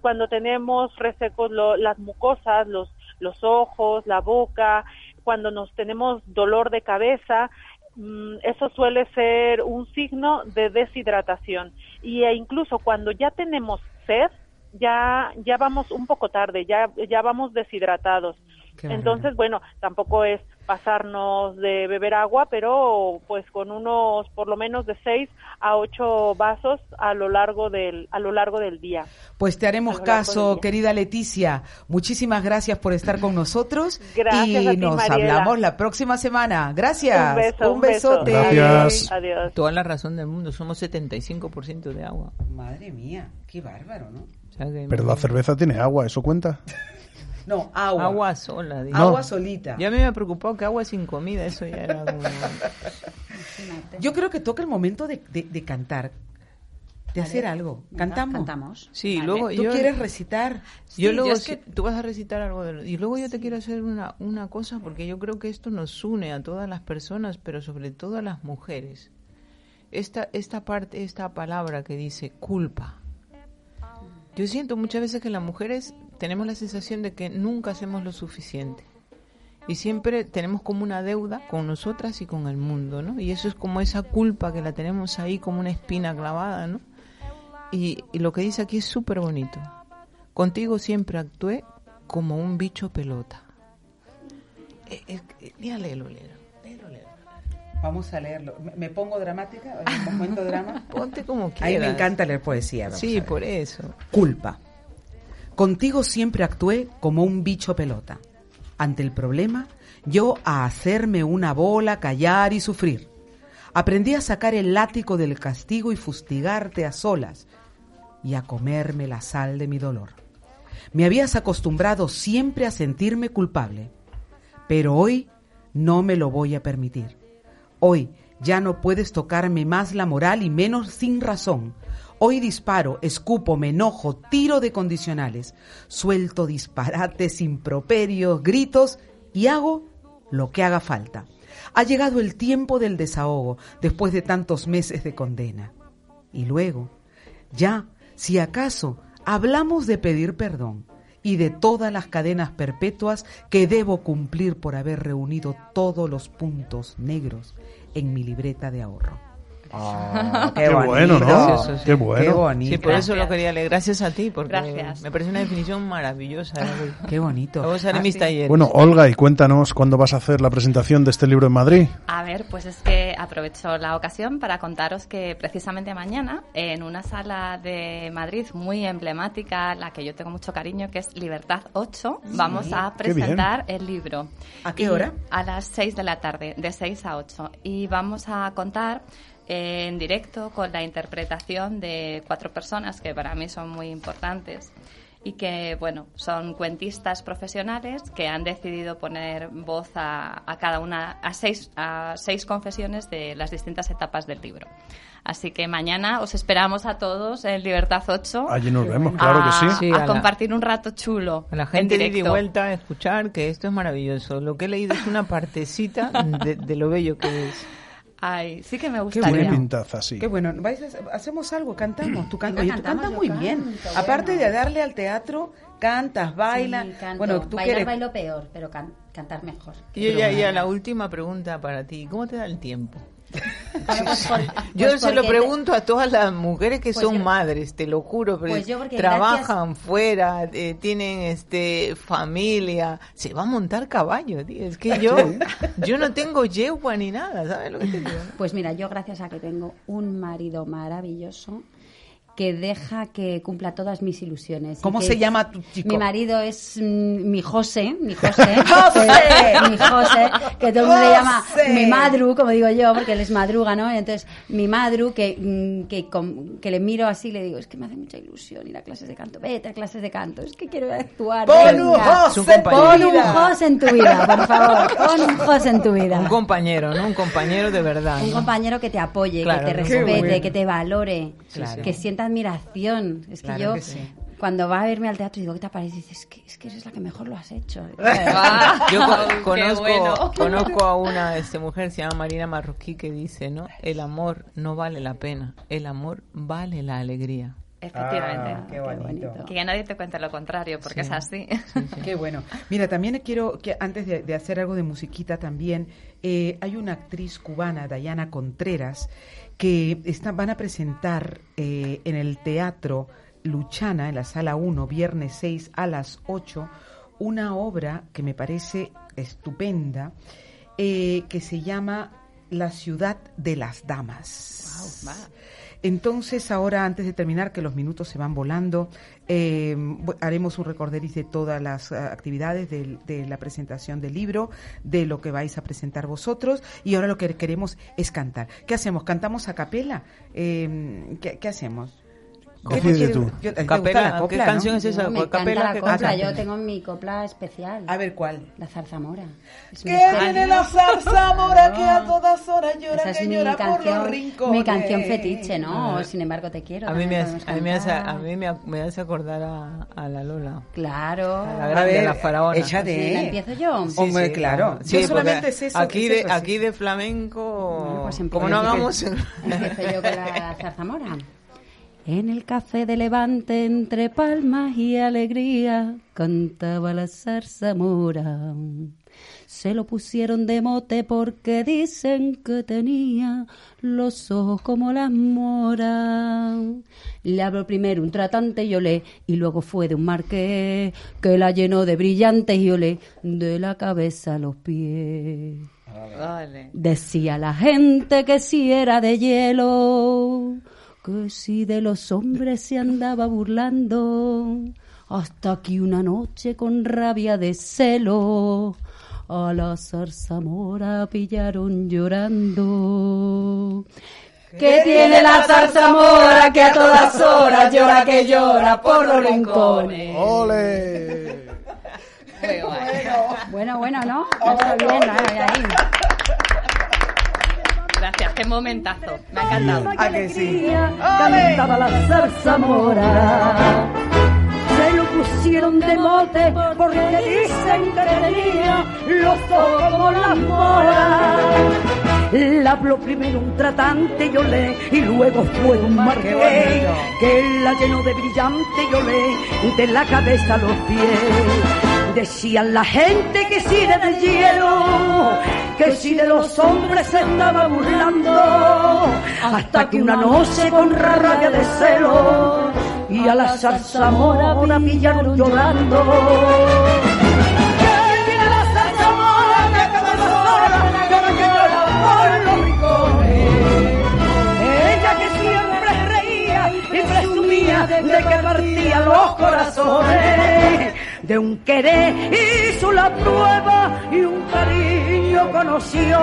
cuando tenemos resecos lo- las mucosas, los, los ojos, la boca, cuando nos tenemos dolor de cabeza, mm, eso suele ser un signo de deshidratación. Y e incluso cuando ya tenemos sed, ya, ya vamos un poco tarde, ya, ya vamos deshidratados. Qué. Entonces, bueno, tampoco es pasarnos de beber agua, pero pues con unos por lo menos de 6 a 8 vasos a lo largo del a lo largo del día. Pues te haremos caso, querida Leticia. Muchísimas gracias por estar con nosotros. Gracias y a ti, nos Mariela. hablamos la próxima semana. Gracias. Un beso, un beso. besote. Gracias. Adiós. Toda la razón del mundo. Somos 75% de agua. Madre mía, qué bárbaro, ¿no? O sea que Pero no- la cerveza tiene agua, ¿eso cuenta? No, agua. Agua sola. digo. Agua solita. Ya a mí me preocupó que agua sin comida, eso ya era como... Yo creo que toca el momento de, de- de cantar, de hacer algo. Cantamos. Cantamos. Sí, Vale. luego ¿Tú yo... quieres recitar? Yo luego, yo es sí- que- tú vas a recitar algo de lo- Y luego yo te quiero hacer una, una cosa, porque yo creo que esto nos une a todas las personas, pero sobre todo a las mujeres. Esta, esta parte, esta palabra que dice culpa. Yo siento muchas veces que las mujeres tenemos la sensación de que nunca hacemos lo suficiente. Y siempre tenemos como una deuda con nosotras y con el mundo, ¿no? Y eso es como esa culpa que la tenemos ahí como una espina clavada, ¿no? Y, lo que dice aquí es súper bonito. Contigo siempre actué como un bicho pelota. Eh, eh, eh. Vamos a leerlo. ¿Me- ¿Me pongo dramática? ¿En un momento drama? Ponte como quieras. mí me encanta leer poesía. Sí, por eso. Culpa. Contigo siempre actué como un bicho pelota. Ante el problema, yo a hacerme una bola, callar y sufrir. Aprendí a sacar el látigo del castigo y fustigarte a solas y a comerme la sal de mi dolor. Me habías acostumbrado siempre a sentirme culpable, pero hoy no me lo voy a permitir. Hoy ya no puedes tocarme más la moral y menos sin razón. Hoy disparo, escupo, me enojo, tiro de condicionales, suelto disparates, improperios, gritos y hago lo que haga falta. Ha llegado el tiempo del desahogo después de tantos meses de condena. Y luego, ya, si acaso, hablamos de pedir perdón y de todas las cadenas perpetuas que debo cumplir por haber reunido todos los puntos negros en mi libreta de ahorro. Ah, Qué qué, bonito. bueno, ¿no? Gracioso, sí. Qué bueno. Qué bonito. Sí, por eso lo quería leer. Gracias a ti, porque Gracias. me parece una definición maravillosa. Qué bonito. Vamos a Ah, mis sí. talleres. Bueno, Olga, y cuéntanos cuándo vas a hacer la presentación de este libro en Madrid. A ver, pues es que aprovecho la ocasión para contaros que precisamente mañana, en una sala de Madrid muy emblemática, la que yo tengo mucho cariño, que es Libertad 8, vamos a presentar el libro. ¿A qué Y hora? A las 6 de la tarde, de 6 a 8. Y vamos a contar eh, en directo con la interpretación de cuatro personas que para mí son muy importantes y que, bueno, son cuentistas profesionales que han decidido poner voz a, a cada una, a seis, a seis confesiones de las distintas etapas del libro. Así que mañana os esperamos a todos en Libertad 8. Allí nos vemos, claro que sí. a- Sí, a, a la- compartir un rato chulo. A la en gente de ida y directo. vuelta a escuchar que esto es maravilloso. Lo que he leído es una partecita de, de lo bello que es. Ay, sí que me Qué gustaría. Tiene bueno. pintaza, sí. Qué bueno, ¿vais a- hacemos algo, cantamos. Tú, can- Oye, tú cantamos, cantas yo muy canto, bien. bueno. Aparte de darle al teatro, cantas, bailas. Sí, canto. Bueno, tú Bailar quieres. bailo peor, pero can- cantar mejor. Y ya, ya la última pregunta para ti. ¿Cómo te da el tiempo? Pues por- Yo pues se lo te- pregunto a todas las mujeres que Pues son yo- madres, te lo juro, pero Pues yo trabajan fuera, eh, tienen este familia, se va a montar caballo, tío. Es que yo, yo no tengo yegua ni nada, ¿sabes lo que te digo? Pues mira, yo gracias a que tengo un marido maravilloso que deja que cumpla todas mis ilusiones. ¿Cómo se llama tu chico? Mi marido es mm, mi José, mi José, ¡José! que- mi José, que todo el mundo le llama mi madru, como digo yo, porque él es madruga, ¿no? Y entonces, mi madru, que, mm, que, com- que le miro así y le digo, es que me hace mucha ilusión ir a clases de canto, vete a clases de canto, es que quiero actuar. Pon venga". un José en tu Pon un vida. José en tu vida, por favor, pon un José en tu vida. Un compañero, ¿no? Un compañero de verdad. Un ¿no? compañero que te apoye, Claro, que te respete, bueno. que te valore, Claro. que sienta admiración. Es que Claro yo, que sí. cuando va a verme al teatro, digo, ¿qué te parece? Y dices, es que, es que eres la que mejor lo has hecho. Yo conozco, bueno. conozco a una este, mujer, se llama Marina Marroquí, que dice, ¿no? El amor no vale la pena, el amor vale la alegría. Efectivamente. Ah, qué bonito. Que ya nadie te cuente lo contrario, porque Sí. es así. Qué bueno. Mira, también quiero que antes de, de hacer algo de musiquita también, eh, hay una actriz cubana, Dayana Contreras, que está, van a presentar eh, en el Teatro Luchana, en la Sala 1, viernes 6 a las 8, una obra que me parece estupenda, eh, que se llama La ciudad de las damas. va. Entonces, ahora, antes de terminar, que los minutos se van volando, eh, haremos un recorderis de todas las ah, actividades de, la presentación del libro, de lo que vais a presentar vosotros, y ahora lo que queremos es cantar. ¿Qué hacemos? ¿Cantamos a capela? Eh, ¿qué, qué hacemos? ¿Qué te Decide tú. yo- ¿te gusta Capela, la ¿qué copla, canción no? es esa? No, me Capela, la ¿qué copla. canción? Yo tengo mi copla especial. A ver, ¿cuál? La zarzamora. Que viene la zarzamora que a todas horas llora, Esa es que mi llora por los canción, rincones. mi canción fetiche, ¿no? Sin embargo, te quiero. A mí, me, hace- a mí, me, hace, a mí me, me hace acordar a, a la Lola. Claro. A la grande, ver, la faraona. échate. Sí, ¿la empiezo yo? Sí, Hombre, sí, claro. Sí, Yo solamente sé eso, Aquí, es de, eso, sí. aquí de flamenco, pues como no hagamos... Empiezo yo con la zarzamora. En el café de Levante, entre palmas y alegría, cantaba la zarzamora. Se lo pusieron de mote porque dicen que tenía los ojos como las moras. Le habló primero un tratante y olé, y luego fue de un marqués que la llenó de brillantes y olé, de la cabeza a los pies. Vale. Decía la gente que si era de hielo, que si de los hombres se andaba burlando, hasta que una noche con rabia de celo a la zarzamora pillaron llorando. ¿Qué tiene la zarzamora que a todas horas llora que llora por los rincones? ¡Ole! Muy. Bueno, bueno, ¿no? Está bien, ahí, ahí. Gracias, qué momentazo. Me ha encantado. ¿A que sí? cantaba la zarzamora. Se lo pusieron de mote porque dicen que tenía los ojos como las moras. La habló primero un tratante y olé, y luego fue un marqués bonito. que la llenó de brillante y olé, de la cabeza a los pies. Decían la gente que si del hielo, que si de los hombres se estaba burlando, hasta que una noche con rabia de celo y a la zarzamora pillaron llorando. De que partía los corazones. De un querer hizo la prueba y un cariño conoció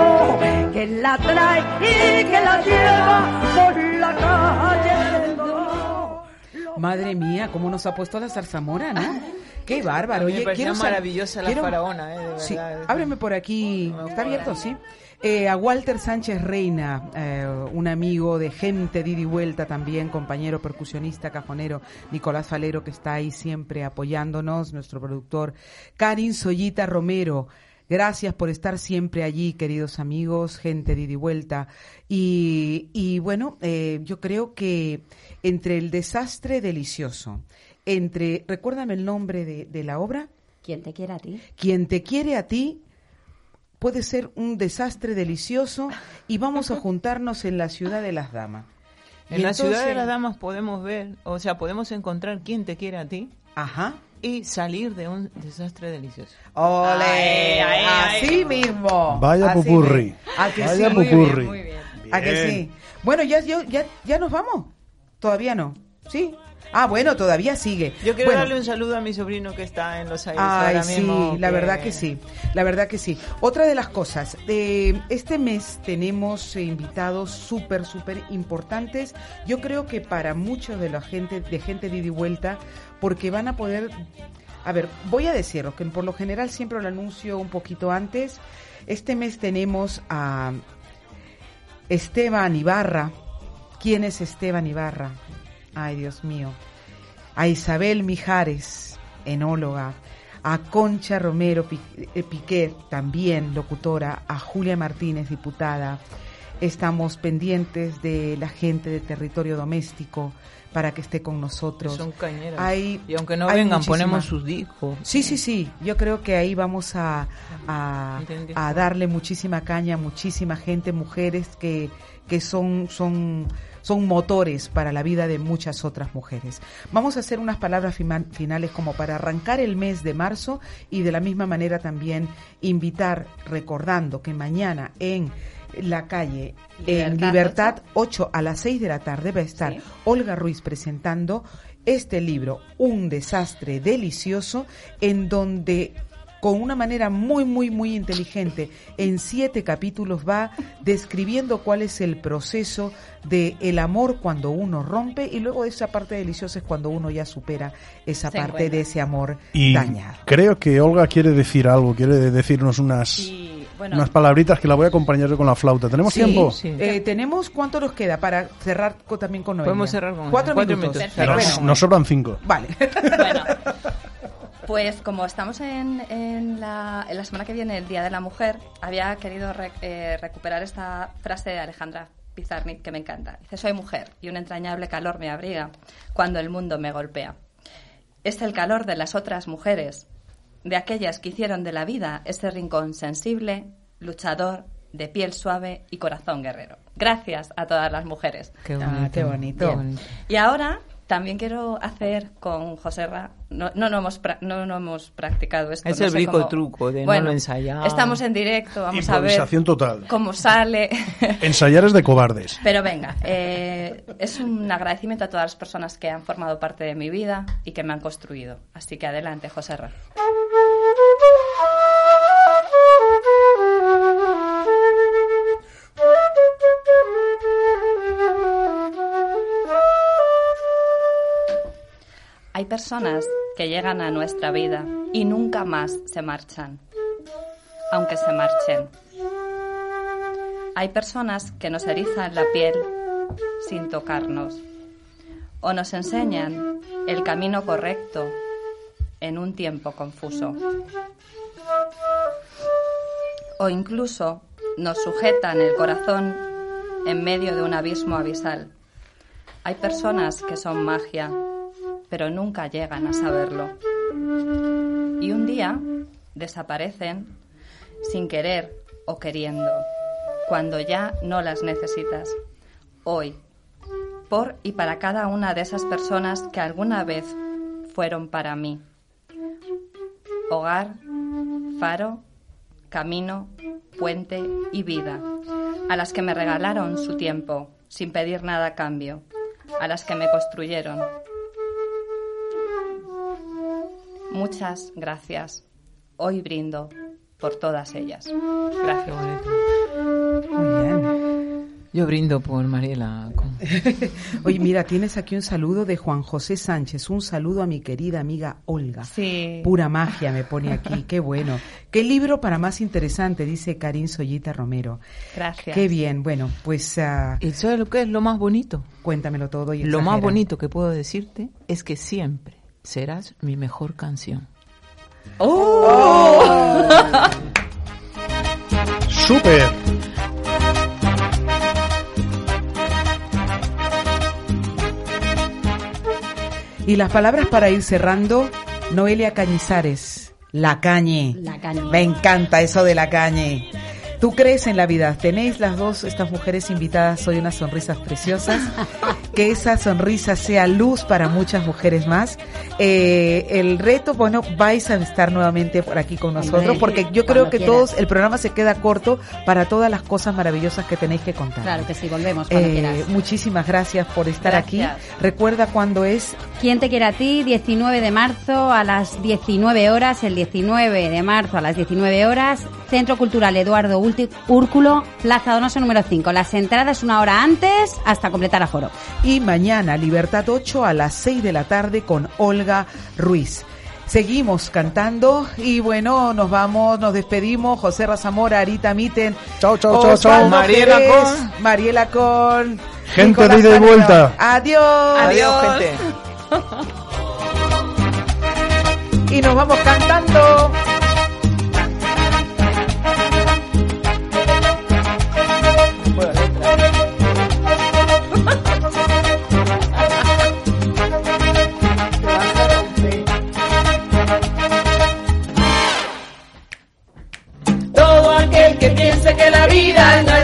que la trae y que la lleva por la calle del dolor. Madre mía, cómo nos ha puesto la zarzamora, ¿no? Qué bárbaro. A mí me Oye, parecía quiero maravillosa la quiero- faraona, eh, de Sí, ábreme por aquí. ¿Está abierto? Sí. Eh, a Walter Sánchez Reina, eh, un amigo de gente y vuelta también, compañero percusionista, cajonero, Nicolás Falero, que está ahí siempre apoyándonos, nuestro productor, Karin Soyita Romero. Gracias por estar siempre allí, queridos amigos, gente de ida y vuelta. Y, y bueno, eh, yo creo que entre el desastre delicioso, entre, recuérdame el nombre de, de la obra, Quien te quiera a ti. quien te quiere a ti, puede ser un desastre delicioso y vamos a juntarnos en la ciudad de las damas. En Y la ciudad de las damas podemos ver, o sea, podemos encontrar quién te quiere a ti. Ajá. Y salir de un desastre delicioso. ¡Ole! Ay, ay, ay. así mismo. Vaya Así pupurri. ¿A que Vaya sí? pupurri. ¿A que Bien. sí? Bueno, ya, ya, ya, ya nos vamos. Todavía no. ¿Sí? Ah, bueno, todavía sigue. Yo quiero Bueno, darle un saludo a mi sobrino que está en Los Aires Ay, ahora sí, mismo. la verdad que sí, la verdad que sí. Otra de las cosas, eh, este mes tenemos eh, invitados súper, súper importantes. Yo creo que para muchos de la gente, de gente de ida y vuelta, porque van a poder, a ver, voy a decirlo, que por lo general siempre lo anuncio un poquito antes. Este mes tenemos a Esteban Ibarra. ¿Quién es Esteban Ibarra? Ay, Dios mío. A Isabel Mijares, enóloga. A Concha Romero eh, Piquet, también locutora. A Julia Martínez, diputada. Estamos pendientes de la gente de territorio doméstico para que esté con nosotros. Son cañeras. Hay- y aunque no vengan, muchísima- ponemos sus discos. Sí, sí, sí. Yo creo que ahí vamos a, a darle muchísima caña a muchísima gente, mujeres que, que son, son, son motores para la vida de muchas otras mujeres. Vamos a hacer unas palabras finales como para arrancar el mes de marzo y de la misma manera también invitar, recordando que mañana en la calle, en Libertad, Libertad, 8 a las 6 de la tarde va a estar Sí. Olga Ruiz presentando este libro, Un desastre delicioso, en donde con una manera muy, muy, muy inteligente, en siete capítulos va describiendo cuál es el proceso de el amor cuando uno rompe y luego esa parte deliciosa es cuando uno ya supera esa Se parte encuentra. de ese amor Y dañado. creo que Olga quiere decir algo, quiere decirnos unas, Y, bueno, unas palabritas que la voy a acompañar yo con la flauta. ¿Tenemos Sí, tiempo? sí. Eh, ¿Tenemos cuánto nos queda para cerrar co- también con Noelia? Podemos cerrar con cuatro, cuatro minutos. minutos. Nos, nos sobran cinco. vale. Bueno, pues como estamos en, en la, en la semana que viene, el Día de la Mujer, había querido re- eh, recuperar esta frase de Alejandra Pizarnik que me encanta. Dice, soy mujer y un entrañable calor me abriga cuando el mundo me golpea. Es el calor de las otras mujeres, de aquellas que hicieron de la vida ese rincón sensible, luchador, de piel suave y corazón guerrero. Gracias a todas las mujeres. Qué Ah, bonito. qué bonito. bonito. Y ahora también quiero hacer con José Ra. No, no, no hemos, pra- no, no hemos practicado esto. Es no el sé brico cómo- truco de no Bueno, lo ensayado. Estamos en directo, vamos a ver Improvisación total. cómo sale. Ensayar es de cobardes. Pero venga, eh, es un agradecimiento a todas las personas que han formado parte de mi vida y que me han construido. Así que adelante, José Ra. Hay personas que llegan a nuestra vida y nunca más se marchan, aunque se marchen. Hay personas que nos erizan la piel sin tocarnos o nos enseñan el camino correcto en un tiempo confuso. O incluso nos sujetan el corazón en medio de un abismo abisal. Hay personas que son magia, pero nunca llegan a saberlo. Y un día desaparecen sin querer o queriendo, cuando ya no las necesitas. Hoy, por y para cada una de esas personas que alguna vez fueron para mí. Hogar, faro, camino, puente y vida, a las que me regalaron su tiempo sin pedir nada a cambio, a las que me construyeron. Muchas gracias. Hoy brindo por todas ellas. Gracias. Muy bien. Yo brindo por Mariela. Oye, mira, tienes aquí un saludo de Juan José Sánchez. Un saludo a mi querida amiga Olga. Sí. Pura magia me pone aquí. Qué bueno. Qué libro para más interesante, dice Karin Soyita Romero. Gracias. Qué bien. Bueno, pues ah, ¿Y sabes lo que es lo más bonito? cuéntamelo todo. Y Lo más bonito que puedo decirte es que siempre serás mi mejor canción. ¡Súper! Y las palabras para ir cerrando, Noelia Cañizares, La cañe. La cañe. Me encanta eso de la cañe. ¿Tú crees en la vida? Tenéis las dos, estas mujeres invitadas hoy unas sonrisas preciosas. que esa sonrisa sea luz para muchas mujeres más. Eh, el reto, bueno, vais a estar nuevamente por aquí con nosotros porque yo creo que quieras. todos, el programa se queda corto para todas las cosas maravillosas que tenéis que contar. Claro que sí, volvemos cuando Eh, quieras. muchísimas gracias por estar Gracias. aquí. Recuerda cuándo es ¿Quién te quiere a ti? 19 de marzo a las 19 horas, el 19 de marzo a las 19 horas, Centro Cultural Eduardo Úrculo, Plaza Donoso número 5. Las entradas una hora antes hasta completar aforo. Y mañana Libertad 8 a las 6 de la tarde con Olga Ruiz. Seguimos cantando y bueno, nos vamos, nos despedimos. José Razamora, Arita Miten, Chao, chao, chao, chao. Mariela Con. Mariela Con, Gente Nicolás de ida y vuelta. Adiós. Adiós, gente. Y nos vamos cantando. Que piense que la vida no es